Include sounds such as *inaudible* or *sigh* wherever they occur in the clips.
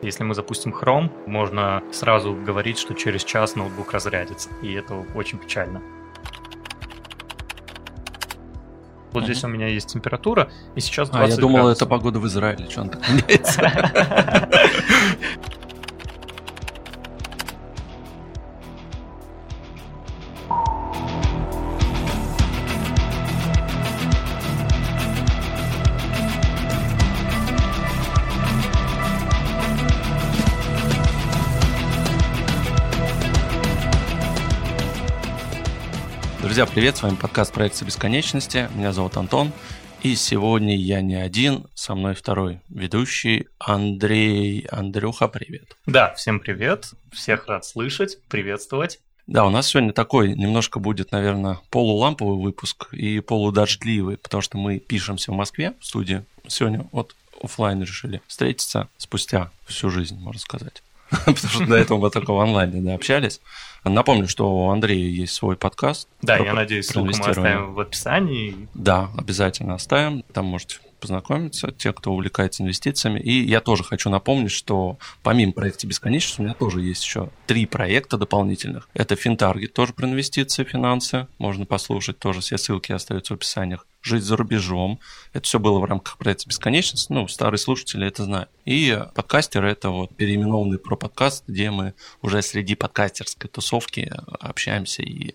Если мы запустим Chrome, можно сразу говорить, что через час ноутбук разрядится, и это очень печально. Вот здесь у меня есть температура, и сейчас 20 А, я думал, градусов. это погода в Израиле. Что он так меняется? *laughs* Друзья, привет, с вами подкаст «Проекция бесконечности». Меня зовут Антон. И сегодня я не один, со мной второй ведущий Андрей. Андрюха, привет. Да, всем привет, всех рад слышать, приветствовать. Да, у нас сегодня такой немножко будет, наверное, полуламповый выпуск и полудождливый, потому что мы пишемся в Москве в студии. Сегодня вот оффлайн решили встретиться спустя всю жизнь, можно сказать. *laughs* Потому что до этого мы только в онлайне да, общались. Напомню, что у Андрея есть свой подкаст. Да, я надеюсь, ссылку мы оставим в описании. Да, обязательно оставим. Там можете познакомиться, те, кто увлекается инвестициями. И я тоже хочу напомнить, что помимо проекта «Бесконечность» у меня тоже есть еще три проекта дополнительных. Это «Финтаргет», тоже про инвестиции, финансы. Можно послушать, тоже все ссылки остаются в описаниях. «Жить за рубежом». Это все было в рамках проекта «Бесконечность». Ну, старые слушатели это знают. И подкастер – это вот переименованный про подкаст, где мы уже среди подкастерской тусовки общаемся и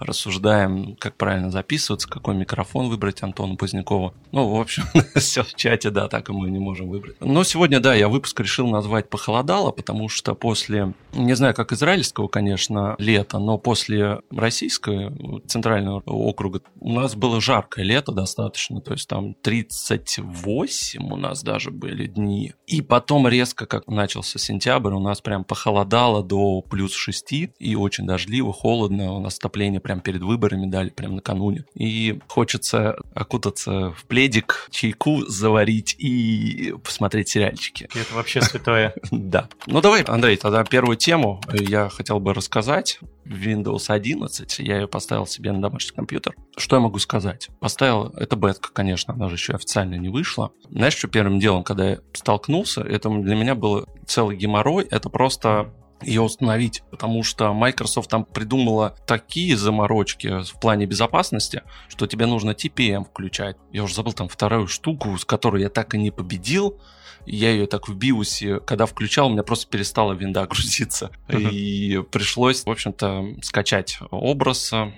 рассуждаем, как правильно записываться, какой микрофон выбрать Антону Позднякову. Ну, в общем, *laughs* все в чате, да, так и мы не можем выбрать. Но сегодня, да, я выпуск решил назвать «Похолодало», потому что после, не знаю, как израильского, конечно, лета, но после российского центрального округа у нас было жаркое лето достаточно, то есть там 38 у нас даже были дни. И потом резко, как начался сентябрь, у нас прям похолодало до плюс 6, и очень дождливо, холодно, у нас отопление прям перед выборами дали, прям накануне. И хочется окутаться в пледик, чайку заварить и посмотреть сериальчики. Это вообще святое. *laughs* Да. Ну давай, Андрей, тогда первую тему я хотел бы рассказать. Windows 11, я ее поставил себе на домашний компьютер. Что я могу сказать? Поставил, это бетка, конечно, она же еще официально не вышла. Знаешь, что первым делом, когда я столкнулся, это для меня был целый геморрой, это просто ее установить, потому что Microsoft там придумала такие заморочки в плане безопасности, что тебе нужно TPM включать. Я уже забыл там вторую штуку, с которой я так и не победил. Я ее так в биосе, когда включал, у меня просто перестала винда *laughs* грузиться. И пришлось, в общем-то, скачать образ э,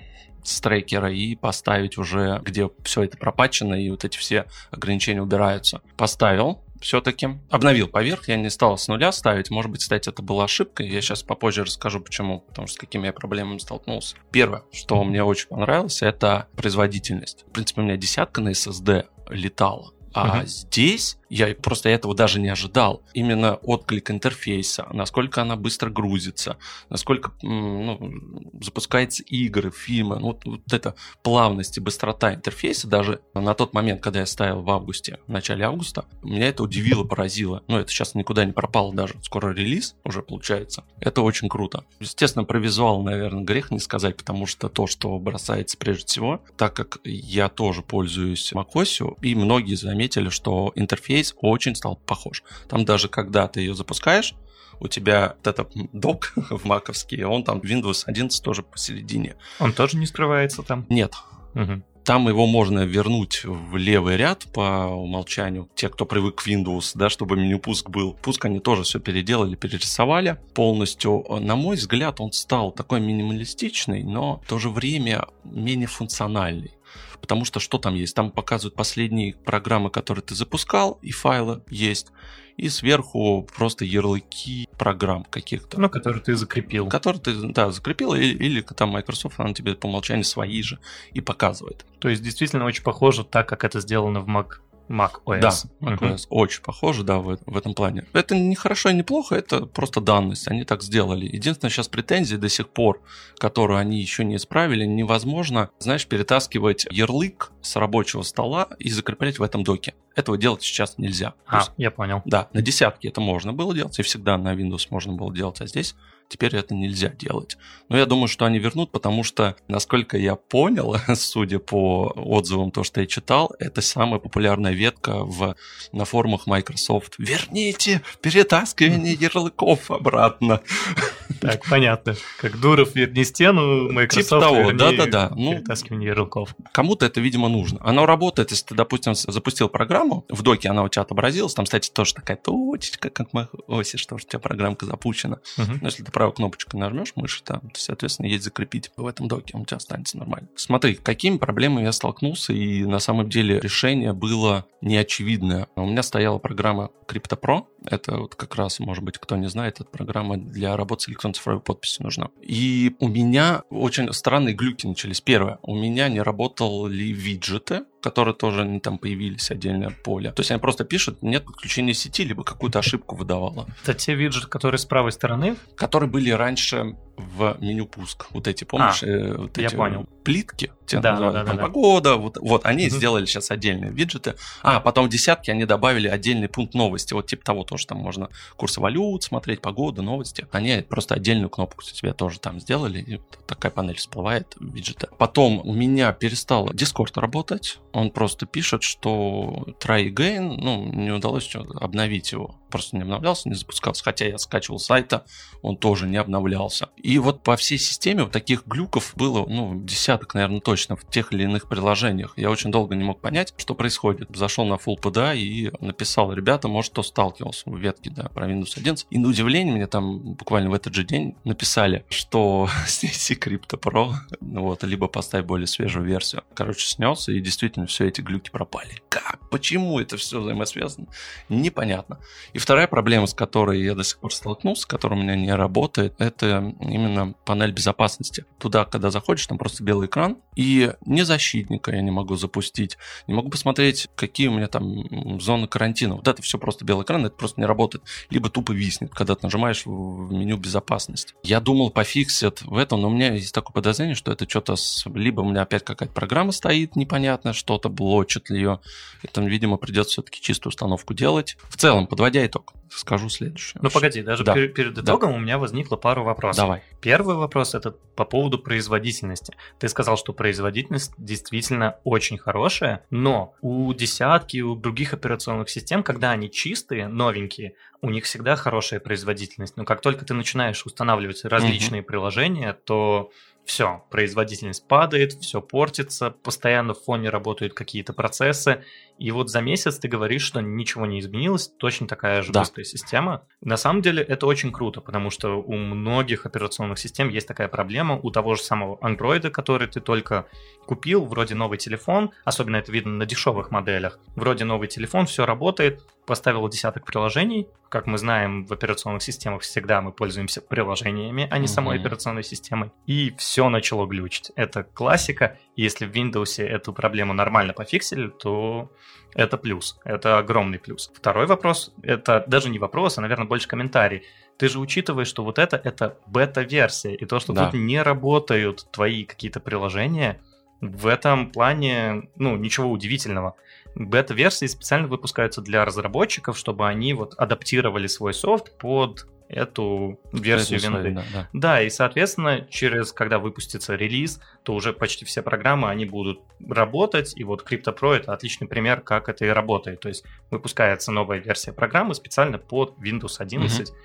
с трекера и поставить уже, где все это пропачено, и вот эти все ограничения убираются. Поставил, все-таки. Обновил поверх, я не стал с нуля ставить. Может быть, кстати, это была ошибка. Я сейчас попозже расскажу, почему. Потому что с какими я проблемами столкнулся. Первое, что мне очень понравилось, это производительность. В принципе, у меня десятка на SSD летала. А Мгм. здесь я просто этого даже не ожидал. Именно отклик интерфейса, насколько она быстро грузится, насколько ну, запускается игры, фильмы. Ну, вот, вот эта плавность и быстрота интерфейса, даже на тот момент, когда я ставил в августе, в начале августа, меня это удивило, поразило. Ну, это сейчас никуда не пропало даже. Скоро релиз уже получается. Это очень круто. Естественно, про визуал, наверное, грех не сказать, потому что то, что бросается прежде всего, так как я тоже пользуюсь macOS, и многие заметили, что интерфейс очень стал похож. Там даже когда ты ее запускаешь, у тебя вот этот док в *laughs* маковский, он там Windows 11 тоже посередине. Он тоже не скрывается там. Нет, Мгм. там его можно вернуть в левый ряд по умолчанию. Те, кто привык к Windows, да, чтобы меню пуск был. Пуск они тоже все переделали, перерисовали полностью. На мой взгляд, он стал такой минималистичный, но в то же время менее функциональный. Потому что что там есть? Там показывают последние программы, которые ты запускал, и файлы есть. И сверху просто ярлыки программ каких-то. Ну, который ты закрепил. Который ты, да, закрепил, или, или там Microsoft, она тебе по умолчанию свои же и показывает. То есть действительно очень похоже так, как это сделано в Mac, Mac OS. Да, Мгм. macOS очень похоже, да, в, в этом плане. Это не хорошо и не плохо, это просто данность, они так сделали. Единственное, сейчас претензии до сих пор, которую они еще не исправили, невозможно, знаешь, перетаскивать ярлык с рабочего стола и закреплять в этом доке. Этого делать сейчас нельзя. А, есть, я понял. да, на десятке это можно было делать, и всегда на Windows можно было делать, а здесь Теперь это нельзя делать. Но я думаю, что они вернут, потому что, насколько я понял, *laughs* судя по отзывам, то, что я читал, это самая популярная ветка в, на форумах Microsoft. Верните перетаскивание ярлыков обратно. *laughs* Так, понятно. Как Дуров верни стену, типа Microsoft типа того, да-да-да. Ну, перетаскивание ярлыков. Кому-то это, видимо, нужно. Оно работает, если ты, допустим, запустил программу, в доке она у тебя отобразилась, там, кстати, тоже такая точечка, как в Mac что у тебя программка запущена. Угу. Но если ты правой кнопочкой нажмешь мыши, там, то, соответственно, есть закрепить в этом доке, он у тебя останется нормально. Смотри, какими проблемами я столкнулся, и на самом деле решение было неочевидное. У меня стояла программа CryptoPro, это вот как раз, может быть, кто не знает, это программа для работы с электронной цифровой подписью нужна. И у меня очень странные глюки начались. Первое, у меня не работали виджеты, которые тоже не там появились отдельное поле. То есть они просто пишут, нет подключения сети, либо какую-то ошибку выдавала. Это те виджеты, которые с правой стороны? Которые были раньше в меню пуск. Вот эти, помнишь? А, э, вот я эти понял. Плитки, те да, да, там, да, погода, вот, вот они угу. сделали сейчас отдельные виджеты. А, потом в десятки они добавили отдельный пункт новости. Вот типа того тоже там можно курсы валют смотреть, погода, новости. Они просто отдельную кнопку себе тоже там сделали. И такая панель всплывает, виджеты. Потом у меня перестал Discord работать он просто пишет, что try again, ну, не удалось обновить его. Просто не обновлялся, не запускался. Хотя я скачивал сайта, он тоже не обновлялся. И вот по всей системе вот таких глюков было, ну, десяток, наверное, точно в тех или иных приложениях. Я очень долго не мог понять, что происходит. Зашел на Full PDA и написал, ребята, может, кто сталкивался в ветке, да, про Windows 11. И на удивление мне там буквально в этот же день написали, что *laughs* снеси Crypto Pro, вот, либо поставь более свежую версию. Короче, снес, и действительно действительно все эти глюки пропали. Как? Почему это все взаимосвязано? Непонятно. И вторая проблема, с которой я до сих пор столкнулся, которая у меня не работает, это именно панель безопасности. Туда, когда заходишь, там просто белый экран, и ни защитника я не могу запустить, не могу посмотреть, какие у меня там зоны карантина. Вот это все просто белый экран, это просто не работает. Либо тупо виснет, когда ты нажимаешь в меню безопасности. Я думал, пофиксят в этом, но у меня есть такое подозрение, что это что-то с... Либо у меня опять какая-то программа стоит непонятно, что что-то блочит ли ее. И там, видимо, придется все-таки чистую установку делать. В целом, подводя итог, скажу следующее. Ну погоди, даже да. перед, перед итогом да. у меня возникло пару вопросов. Давай. Первый вопрос это по поводу производительности. Ты сказал, что производительность действительно очень хорошая, но у десятки, у других операционных систем, когда они чистые, новенькие, у них всегда хорошая производительность. Но как только ты начинаешь устанавливать различные угу. приложения, то все, производительность падает, все портится, постоянно в фоне работают какие-то процессы, и вот за месяц ты говоришь, что ничего не изменилось, точно такая же да. быстрая система. На самом деле это очень круто, потому что у многих операционных систем есть такая проблема, у того же самого Android, который ты только купил, вроде новый телефон, особенно это видно на дешевых моделях, вроде новый телефон, все работает, поставил десяток приложений, как мы знаем, в операционных системах всегда мы пользуемся приложениями, а не самой операционной системой, и все начало глючить. Это классика, если в Windows эту проблему нормально пофиксили, то это плюс, это огромный плюс. Второй вопрос, это даже не вопрос, а, наверное, больше комментарий. Ты же учитываешь, что вот это, это бета-версия, и то, что да. тут не работают твои какие-то приложения, в этом плане, ну, ничего удивительного. Бета-версии специально выпускаются для разработчиков, чтобы они вот адаптировали свой софт под эту версию винды. Да, да. да, и, соответственно, через, когда выпустится релиз, то уже почти все программы, они будут работать, и вот CryptoPro это отличный пример, как это и работает. То есть выпускается новая версия программы специально под Windows 11, угу.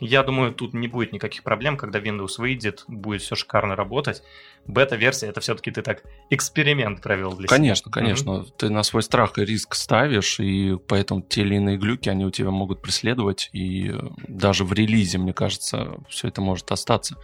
Я думаю, тут не будет никаких проблем, когда Windows выйдет, будет все шикарно работать. Бета-версия это все-таки ты так эксперимент провел для конечно, себя. Конечно, конечно. Mm-hmm. Ты на свой страх и риск ставишь, и поэтому те или иные глюки, они у тебя могут преследовать, и даже в релизе, мне кажется, все это может остаться.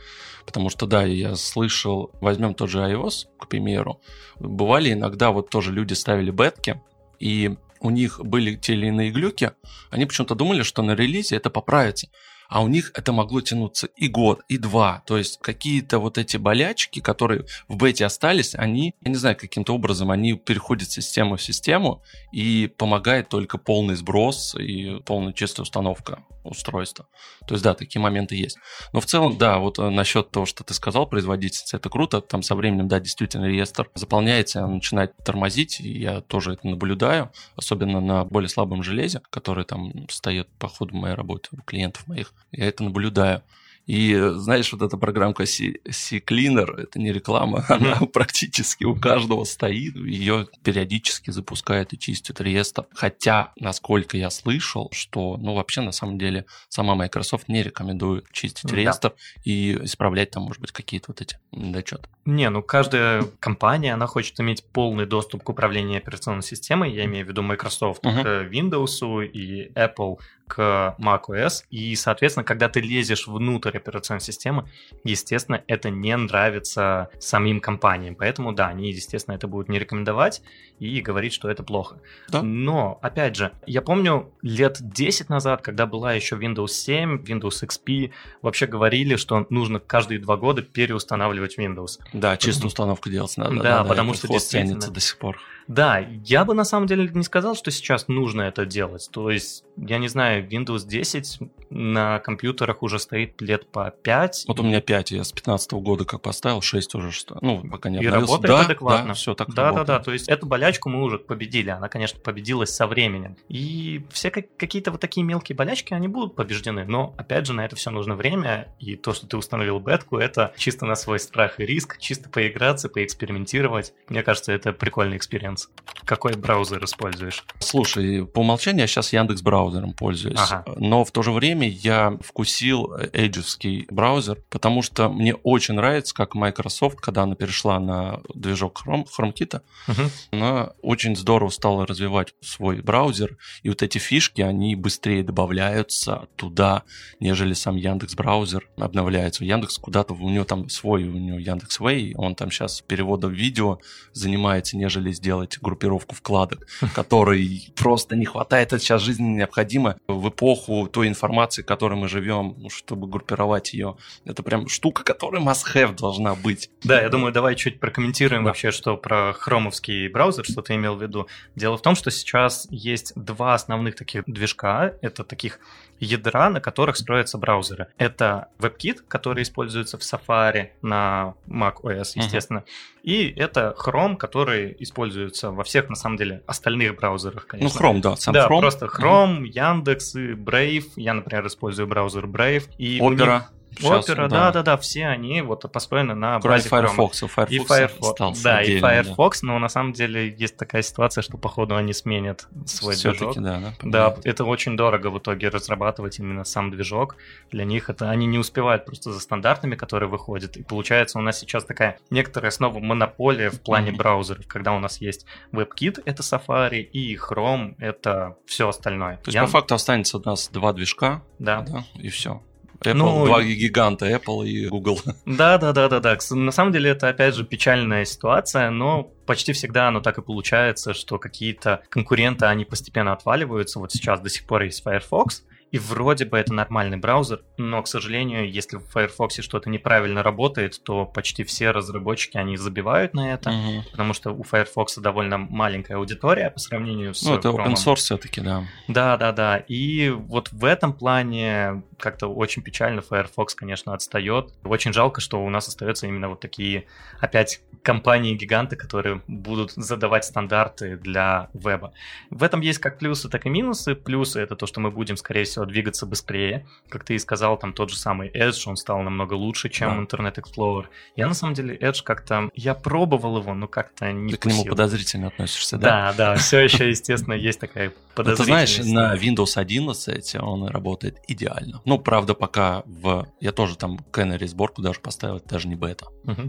Потому что, да, я слышал, возьмем тот же iOS, к примеру, бывали иногда вот тоже люди ставили бетки, и у них были те или иные глюки, они почему-то думали, что на релизе это поправится а у них это могло тянуться и год, и два. То есть какие-то вот эти болячки, которые в бете остались, они, я не знаю, каким-то образом, они переходят с системы в систему и помогает только полный сброс и полная чистая установка устройства. То есть, да, такие моменты есть. Но в целом, да, вот э, насчет того, что ты сказал, производительность, это круто. Там со временем, да, действительно реестр заполняется, он начинает тормозить, и я тоже это наблюдаю, особенно на более слабом железе, который там стоит по ходу моей работы у клиентов моих. Я это наблюдаю. И знаешь, вот эта программка C-Cleaner, это не реклама, *laughs* она практически у каждого стоит, ее периодически запускает и чистит реестр. Хотя, насколько я слышал, что, ну, вообще, на самом деле, сама Microsoft не рекомендует чистить реестр и исправлять там, может быть, какие-то вот эти недочеты. Не, ну каждая компания, она хочет иметь полный доступ к управлению операционной системой, я имею в виду Microsoft к Windows и Apple к macOS, и, соответственно, когда ты лезешь внутрь операционной системы, естественно, это не нравится самим компаниям, поэтому, да, они, естественно, это будут не рекомендовать и говорить, что это плохо. Да. Но, опять же, я помню лет 10 назад, когда была еще Windows 7, Windows XP, вообще говорили, что нужно каждые два года переустанавливать Windows. Да, чистую установку делать надо. Да, да потому что действительно... до сих пор. Да, я бы на самом деле не сказал, что сейчас нужно это делать. То есть, я не знаю, Windows 10 на компьютерах уже стоит лет по 5. Вот у меня 5, я с 15 года как поставил, 6 уже что. Ну, пока не И работает да, адекватно. Да, все так Да, да, да. То есть, эту болячку мы уже победили. Она, конечно, победилась со временем. И все какие-то вот такие мелкие болячки, они будут побеждены. Но, опять же, на это все нужно время. И то, что ты установил бетку, это чисто на свой страх и риск, чисто поиграться, поэкспериментировать. Мне кажется, это прикольный эксперимент Яндекс. Какой браузер используешь? Слушай, по умолчанию я сейчас Яндекс браузером пользуюсь, ага. но в то же время я вкусил эйджевский браузер, потому что мне очень нравится, как Microsoft, когда она перешла на движок Chrome, HomeKit, угу. она очень здорово стала развивать свой браузер, и вот эти фишки, они быстрее добавляются туда, нежели сам Яндекс браузер обновляется. Яндекс куда-то, у него там свой, у него Яндекс Way, он там сейчас переводом видео занимается, нежели сделать делать группировку вкладок, *laughs* которой просто не хватает. Это сейчас жизненно необходимо в эпоху той информации, в которой мы живем, ну, чтобы группировать ее. Это прям штука, которая must-have должна быть. Да, я думаю, давай чуть прокомментируем да. вообще, что про хромовский браузер, что ты имел в виду. Дело в том, что сейчас есть два основных таких движка. Это таких ядра, на которых строятся браузеры. Это WebKit, который используется в Safari на macOS, естественно. Uh-huh. И это Chrome, который используется во всех, на самом деле, остальных браузерах, конечно. Ну, Chrome, да, сам да, Chrome. просто Chrome, uh-huh. Яндекс, Brave. Я, например, использую браузер Brave. И Opera. Сейчас, Opera, да. да, да, все они вот построены на Кроме базе Firefox, Firefox, и Firefox, да, и Firefox, да. но на самом деле есть такая ситуация, что походу они сменят свой движок. Да, да, да, это очень дорого в итоге разрабатывать именно сам движок. Для них это они не успевают просто за стандартами, которые выходят. И получается у нас сейчас такая некоторая снова монополия в плане mm-hmm. браузеров, когда у нас есть WebKit, это Safari, и Chrome, это все остальное. То есть Я... по факту останется у нас два движка, да, да и все. Apple, ну, два гиганта, Apple и Google. *laughs* Да, да, да, да, да. На самом деле это опять же печальная ситуация, но почти всегда оно так и получается, что какие-то конкуренты, они постепенно отваливаются. Вот сейчас до сих пор есть Firefox, и вроде бы это нормальный браузер, но, к сожалению, если в Firefox что-то неправильно работает, то почти все разработчики, они забивают на это, угу. потому что у Firefox довольно маленькая аудитория по сравнению с Ну, это Chrome. open source все-таки, да. Да, да, да. И вот в этом плане как-то очень печально Firefox, конечно, отстает. Очень жалко, что у нас остаются именно вот такие, опять, компании-гиганты, которые будут задавать стандарты для веба. В этом есть как плюсы, так и минусы. Плюсы — это то, что мы будем, скорее всего, двигаться быстрее. Как ты и сказал, там тот же самый Edge, он стал намного лучше, чем да. Internet Explorer. Я, на самом деле, Edge как-то... Я пробовал его, но как-то не Ты к нему подозрительно относишься, да? Да, да, все еще, естественно, есть такая подозрительность. Ты знаешь, на Windows 11 он работает идеально. Ну, правда, пока в... Я тоже там Canary сборку даже поставил, это даже не бета.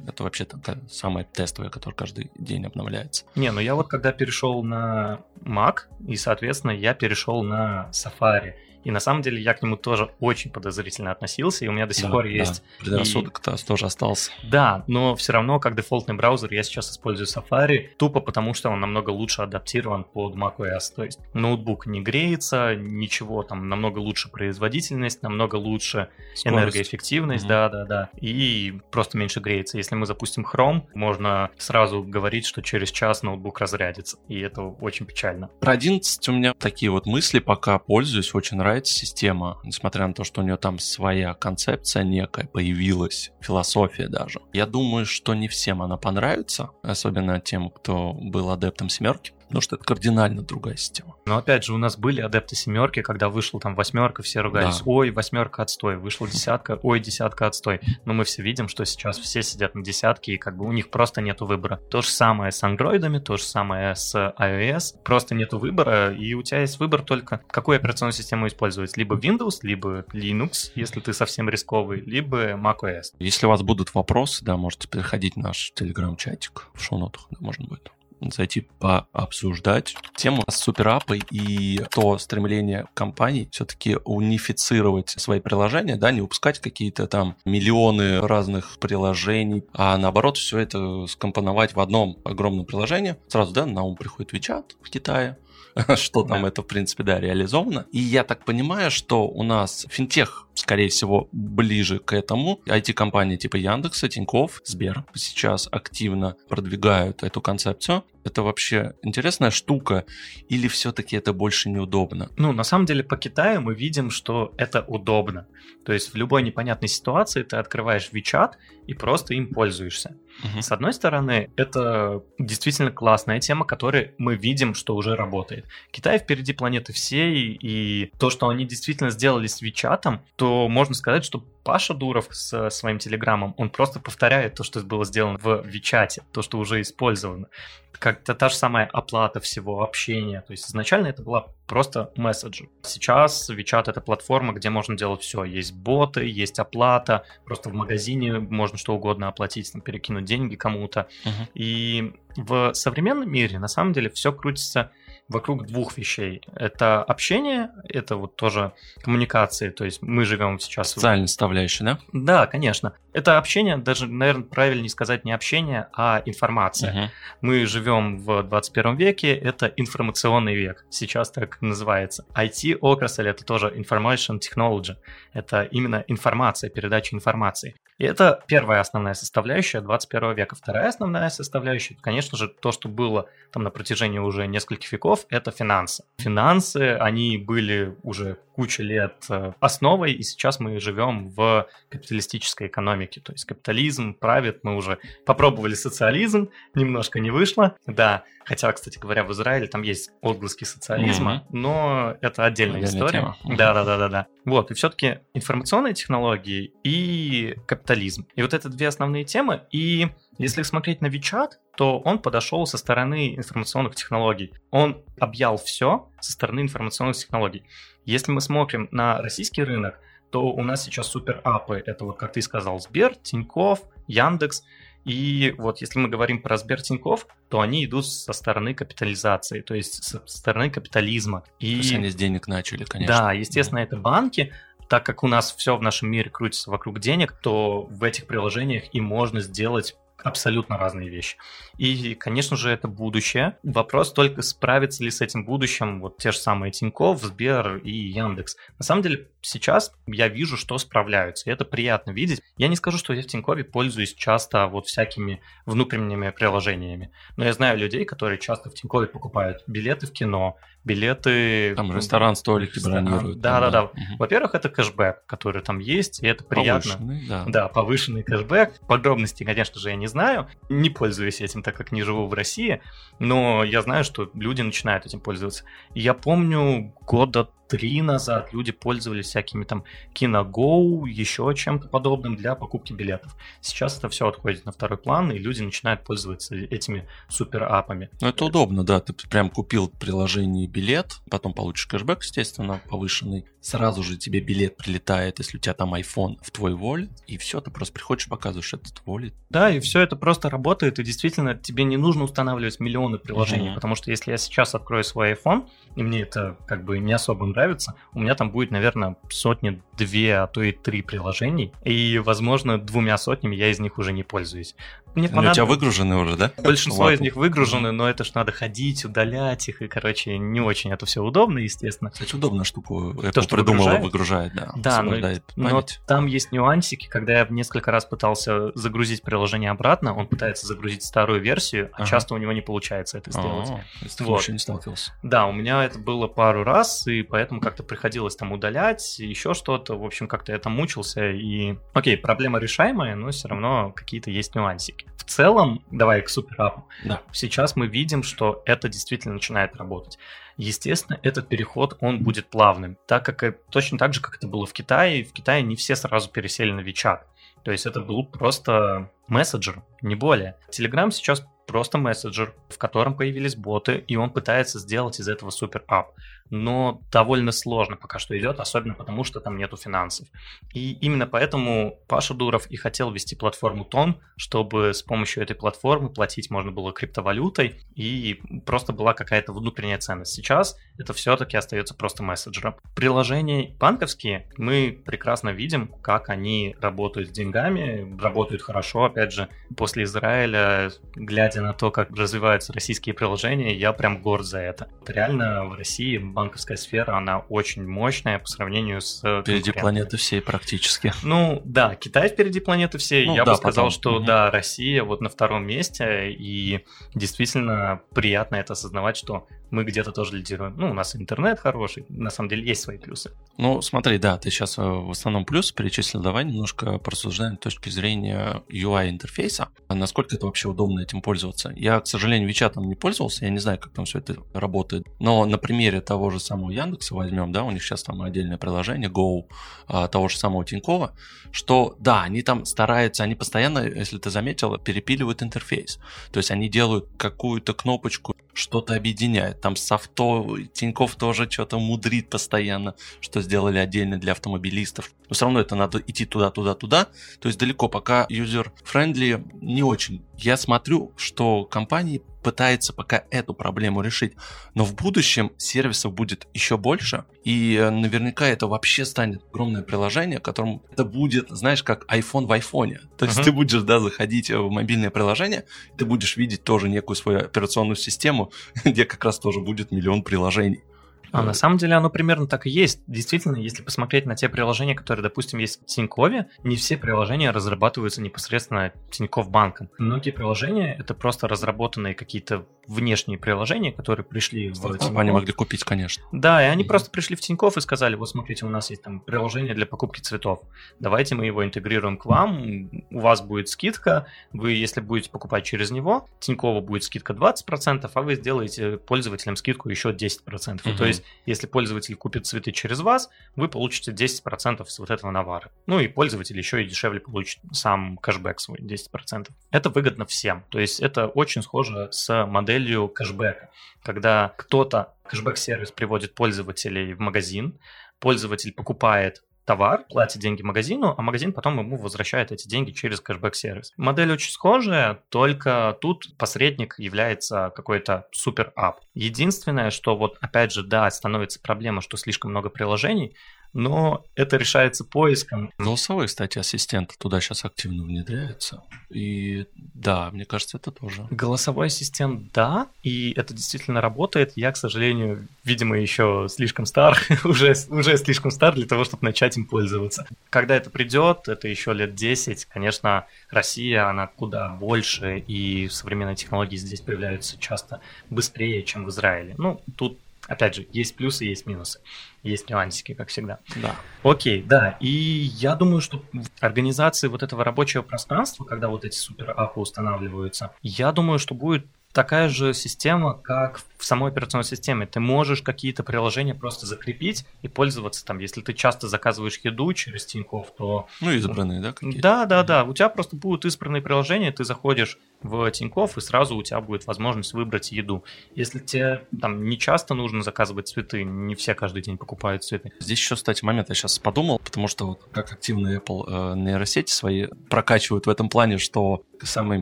Это вообще такая самая тестовая, которая каждый день обновляется. Не, ну я вот когда перешел на Mac, и, соответственно, я перешел на Safari, и на самом деле я к нему тоже очень подозрительно относился, и у меня до сих да, пор есть... Да, предрассудок-то и... тоже остался. Да, но все равно, как дефолтный браузер, я сейчас использую Safari, тупо потому, что он намного лучше адаптирован под macOS. То есть ноутбук не греется, ничего, там намного лучше производительность, намного лучше Скорость. энергоэффективность, да-да-да, и просто меньше греется. Если мы запустим Chrome, можно сразу говорить, что через час ноутбук разрядится, и это очень печально. Про 11 у меня такие вот мысли, пока пользуюсь, очень нравится нравится система, несмотря на то, что у нее там своя концепция некая появилась, философия даже. Я думаю, что не всем она понравится, особенно тем, кто был адептом семерки. Потому что это кардинально другая система. Но опять же, у нас были адепты семерки, когда вышла там восьмерка, все ругались, да. ой, восьмерка отстой, вышла десятка, ой, десятка отстой. Но мы все видим, что сейчас все сидят на десятке, и как бы у них просто нету выбора. То же самое с андроидами, то же самое с iOS. Просто нету выбора, и у тебя есть выбор только, какую операционную систему использовать. Либо Windows, либо Linux, если ты совсем рисковый, либо macOS. Если у вас будут вопросы, да, можете переходить в наш телеграм-чатик в шоу-нотах, да, можно будет зайти пообсуждать тему суперапы и то стремление компаний все-таки унифицировать свои приложения, да, не выпускать какие-то там миллионы разных приложений, а наоборот все это скомпоновать в одном огромном приложении. Сразу, да, на ум приходит WeChat в Китае, *laughs* что там да. это, в принципе, да, реализовано. И я так понимаю, что у нас финтех, скорее всего, ближе к этому. IT-компании типа Яндекса, Тинькофф, Сбер сейчас активно продвигают эту концепцию. Это вообще интересная штука или все-таки это больше неудобно? Ну, на самом деле, по Китаю мы видим, что это удобно. То есть в любой непонятной ситуации ты открываешь WeChat и просто им пользуешься. Угу. С одной стороны, это действительно классная тема, которой мы видим, что уже работает. Китай впереди планеты всей, и то, что они действительно сделали с WeChat, то можно сказать, что Паша Дуров с своим телеграммом, он просто повторяет то, что было сделано в Вичате, то, что уже использовано. Как-то та же самая оплата всего общения. То есть изначально это была просто месседжи. Сейчас Вичат это платформа, где можно делать все. Есть боты, есть оплата, просто в магазине можно что угодно оплатить, там, перекинуть деньги кому-то. Uh-huh. И в современном мире на самом деле все крутится вокруг двух вещей. Это общение, это вот тоже коммуникации, то есть мы живем сейчас... Социальная составляющая, да? Да, конечно. Это общение, даже, наверное, правильнее сказать не общение, а информация. Угу. Мы живем в 21 веке, это информационный век, сейчас так называется. IT-отрасль — это тоже information technology, это именно информация, передача информации. И это первая основная составляющая 21 века. Вторая основная составляющая, конечно же, то, что было там на протяжении уже нескольких веков, это финансы. Финансы, они были уже кучу лет э, основой, и сейчас мы живем в капиталистической экономике. То есть капитализм правит, мы уже попробовали социализм, немножко не вышло. Да, хотя, кстати говоря, в Израиле там есть отблески социализма, mm-hmm. но это отдельная, отдельная история. Да, да, да, да, да. Вот, и все-таки информационные технологии и капитализм. И вот это две основные темы. И если смотреть на WeChat, то он подошел со стороны информационных технологий. Он объял все со стороны информационных технологий. Если мы смотрим на российский рынок, то у нас сейчас супер апы. Это вот, как ты сказал, Сбер, Тиньков, Яндекс. И вот если мы говорим про Сбер Тиньков, то они идут со стороны капитализации, то есть со стороны капитализма. И... То есть они с денег начали, конечно. Да, естественно, это банки, так как у нас все в нашем мире крутится вокруг денег, то в этих приложениях и можно сделать абсолютно разные вещи. И, конечно же, это будущее. Вопрос только, справится ли с этим будущим вот те же самые Тинькофф, Сбер и Яндекс. На самом деле, сейчас я вижу, что справляются, и это приятно видеть. Я не скажу, что я в Тинькове пользуюсь часто вот всякими внутренними приложениями, но я знаю людей, которые часто в Тинькове покупают билеты в кино, билеты... Там ресторан, столики бронируют. Да-да-да. Угу. Во-первых, это кэшбэк, который там есть, и это приятно. Повышенный, да. Да, повышенный кэшбэк. Подробности, конечно же, я не знаю, не пользуюсь этим, так как не живу в России, но я знаю, что люди начинают этим пользоваться. Я помню года три назад люди пользовались всякими там Киногоу, еще чем-то подобным для покупки билетов. Сейчас это все отходит на второй план, и люди начинают пользоваться этими супер-апами. Ну, это удобно, да. Ты прям купил приложение билет, потом получишь кэшбэк, естественно, повышенный. Сразу же тебе билет прилетает, если у тебя там iPhone в твой wallet, и все, ты просто приходишь, показываешь этот wallet. Да, и все это просто работает, и действительно тебе не нужно устанавливать миллионы приложений, угу. потому что если я сейчас открою свой iPhone, и мне это как бы не особо нравится, нравится, у меня там будет, наверное, сотни, две, а то и три приложений, и, возможно, двумя сотнями я из них уже не пользуюсь. Мне понадоб... У тебя выгружены уже, да? Большинство из них выгружены, но это ж надо ходить, удалять их, и, короче, не очень это все удобно, естественно. Кстати, удобная штука. Apple То, что придумала выгружает, да. Да, но, но там есть нюансики, когда я несколько раз пытался загрузить приложение обратно, он пытается загрузить старую версию, а ага. часто у него не получается это сделать. А, вот. еще не сталкивался. Да, у меня это было пару раз, и поэтому как-то приходилось там удалять, еще что-то, в общем, как-то я там мучился, и... Окей, проблема решаемая, но все равно какие-то есть нюансики. В целом, давай к суперапу. Да. Сейчас мы видим, что это действительно начинает работать. Естественно, этот переход, он будет плавным, так как точно так же, как это было в Китае. В Китае не все сразу пересели на WeChat. То есть это был просто мессенджер, не более. Telegram сейчас просто мессенджер, в котором появились боты, и он пытается сделать из этого супер ап но довольно сложно пока что идет, особенно потому, что там нету финансов. И именно поэтому Паша Дуров и хотел вести платформу Тон, чтобы с помощью этой платформы платить можно было криптовалютой, и просто была какая-то внутренняя ценность. Сейчас это все-таки остается просто мессенджером. Приложения банковские мы прекрасно видим, как они работают с деньгами, работают хорошо. Опять же, после Израиля, глядя на то, как развиваются российские приложения, я прям горд за это. Реально в России банковская сфера, она очень мощная по сравнению с... Впереди планеты всей практически. Ну, да, Китай впереди планеты всей. Ну, Я да, бы сказал, потом. что угу. да, Россия вот на втором месте, и действительно приятно это осознавать, что мы где-то тоже лидируем. Ну, у нас интернет хороший, на самом деле есть свои плюсы. Ну, смотри, да, ты сейчас э, в основном плюс перечислил, давай немножко порассуждаем с точки зрения UI-интерфейса, насколько это вообще удобно этим пользоваться. Я, к сожалению, WeChat не пользовался, я не знаю, как там все это работает, но на примере того же самого Яндекса возьмем, да, у них сейчас там отдельное приложение Go, а, того же самого Тинькова, что, да, они там стараются, они постоянно, если ты заметил, перепиливают интерфейс. То есть они делают какую-то кнопочку, что-то объединяет там софто, Тиньков тоже что-то мудрит постоянно, что сделали отдельно для автомобилистов. Но все равно это надо идти туда, туда, туда. То есть далеко, пока user-friendly не очень. Я смотрю, что компании пытаются пока эту проблему решить. Но в будущем сервисов будет еще больше, и э, наверняка это вообще станет огромное приложение, которым это будет, знаешь, как iPhone в iPhone. То есть uh-huh. ты будешь, да, заходить в мобильное приложение, ты будешь видеть тоже некую свою операционную систему, *laughs* где как раз тоже будет миллион приложений. А на самом деле оно примерно так и есть. Действительно, если посмотреть на те приложения, которые, допустим, есть в Тинькове, не все приложения разрабатываются непосредственно Тинькофф банком. Многие приложения — это просто разработанные какие-то внешние приложения, которые пришли в Тинькофф. Они могли купить, конечно. Да, и они mm-hmm. просто пришли в Тинькофф и сказали, вот смотрите, у нас есть там приложение для покупки цветов. Давайте мы его интегрируем к вам, у вас будет скидка, вы, если будете покупать через него, Тинькова будет скидка 20%, а вы сделаете пользователям скидку еще 10%. Mm-hmm. То есть есть, если пользователь купит цветы через вас, вы получите 10% с вот этого навара. Ну и пользователь еще и дешевле получит сам кэшбэк свой 10%. Это выгодно всем. То есть это очень схоже с моделью кэшбэка. Когда кто-то, кэшбэк-сервис приводит пользователей в магазин, пользователь покупает товар, платит деньги магазину, а магазин потом ему возвращает эти деньги через кэшбэк-сервис. Модель очень схожая, только тут посредник является какой-то супер-ап. Единственное, что вот опять же, да, становится проблема, что слишком много приложений, но это решается поиском. Голосовой, кстати, ассистент туда сейчас активно внедряется. И да, мне кажется, это тоже. Голосовой ассистент, да, и это действительно работает. Я, к сожалению, видимо, еще слишком стар, *laughs* уже, уже слишком стар для того, чтобы начать им пользоваться. Когда это придет, это еще лет 10, конечно, Россия, она куда больше, и современные технологии здесь появляются часто быстрее, чем в Израиле. Ну, тут Опять же, есть плюсы, есть минусы. Есть нюансики, как всегда. Да. Окей, да. И я думаю, что в организации вот этого рабочего пространства, когда вот эти супер-апы устанавливаются, я думаю, что будет такая же система, как в самой операционной системе. Ты можешь какие-то приложения просто закрепить и пользоваться там. Если ты часто заказываешь еду через Тинькофф, то... Ну, избранные, да, какие-то? Да, да, да. У тебя просто будут избранные приложения, ты заходишь в Тинькофф, и сразу у тебя будет возможность выбрать еду. Если тебе там не часто нужно заказывать цветы, не все каждый день покупают цветы. Здесь еще, кстати, момент я сейчас подумал, потому что вот как активно Apple э, нейросети свои прокачивают в этом плане, что самый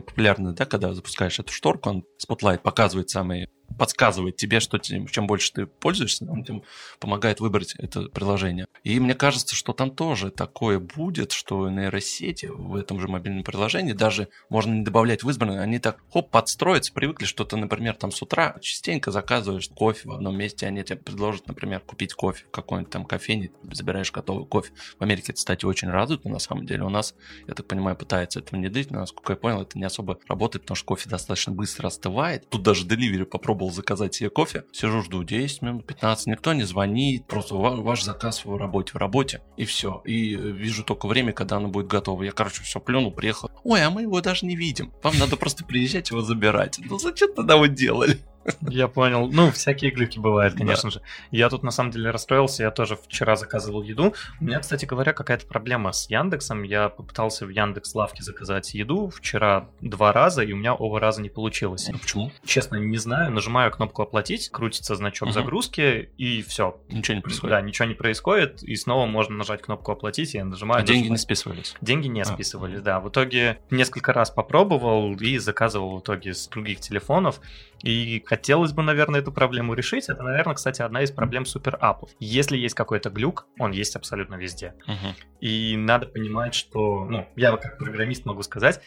популярный, да, когда запускаешь эту шторку, он Spotlight показывает самые подсказывает тебе, что чем больше ты пользуешься, он тебе помогает выбрать это приложение. И мне кажется, что там тоже такое будет, что нейросети в этом же мобильном приложении даже можно не добавлять в избранное, они так хоп, подстроятся, привыкли, что ты, например, там с утра частенько заказываешь кофе в одном месте, они тебе предложат, например, купить кофе в какой-нибудь там кофейне, забираешь готовый кофе. В Америке это, кстати, очень развито, на самом деле. У нас, я так понимаю, пытается это внедрить, но, насколько я понял, это не особо работает, потому что кофе достаточно быстро остывает. Тут даже деливери попробовал заказать себе кофе. Сижу, жду 10 минут, 15, никто не звонит. Просто ваш заказ в работе, в работе. И все. И вижу только время, когда оно будет готово. Я, короче, все плюнул, приехал. Ой, а мы его даже не видим. Вам надо просто приезжать его забирать. Ну зачем тогда вы делали? Я понял. Ну, всякие глюки бывают, конечно да. же. Я тут на самом деле расстроился. Я тоже вчера заказывал еду. У меня, кстати говоря, какая-то проблема с Яндексом. Я попытался в Яндекс Лавке заказать еду вчера два раза, и у меня оба раза не получилось. А почему? Честно, не знаю. Нажимаю кнопку оплатить, крутится значок угу. загрузки, и все. Ничего не происходит. Да, ничего не происходит. И снова можно нажать кнопку оплатить, я нажимаю. А деньги не списывались? Деньги не а. списывались, да. В итоге несколько раз попробовал и заказывал в итоге с других телефонов. И хотелось бы, наверное, эту проблему решить. Это, наверное, кстати, одна из проблем суперапов. Если есть какой-то глюк, он есть абсолютно везде. Uh-huh. И надо понимать, что, ну, я как программист могу сказать,